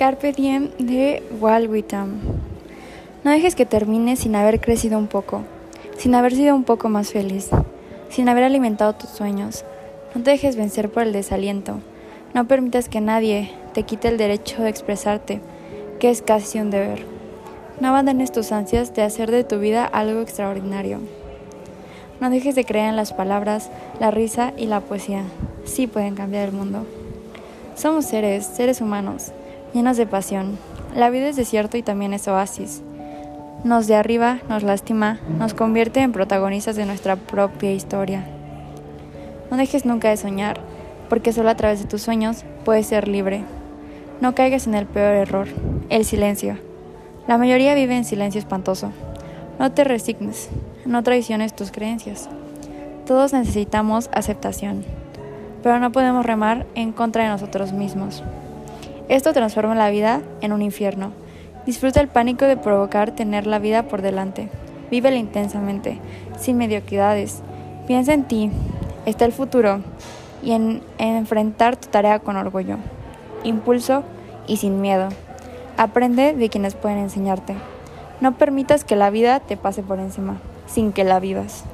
Carpe Diem de Walt Whitman. No dejes que termine sin haber crecido un poco, sin haber sido un poco más feliz, sin haber alimentado tus sueños. No te dejes vencer por el desaliento. No permitas que nadie te quite el derecho de expresarte, que es casi un deber. No abandones tus ansias de hacer de tu vida algo extraordinario. No dejes de creer en las palabras, la risa y la poesía. Sí pueden cambiar el mundo. Somos seres, seres humanos, llenos de pasión. La vida es desierto y también es oasis. Nos de arriba, nos lastima, nos convierte en protagonistas de nuestra propia historia. No dejes nunca de soñar, porque solo a través de tus sueños puedes ser libre. No caigas en el peor error, el silencio. La mayoría vive en silencio espantoso. No te resignes, no traiciones tus creencias. Todos necesitamos aceptación, pero no podemos remar en contra de nosotros mismos. Esto transforma la vida en un infierno. Disfruta el pánico de provocar tener la vida por delante. Vívela intensamente, sin mediocridades. Piensa en ti, está el futuro y en, en enfrentar tu tarea con orgullo, impulso y sin miedo. Aprende de quienes pueden enseñarte. No permitas que la vida te pase por encima, sin que la vivas.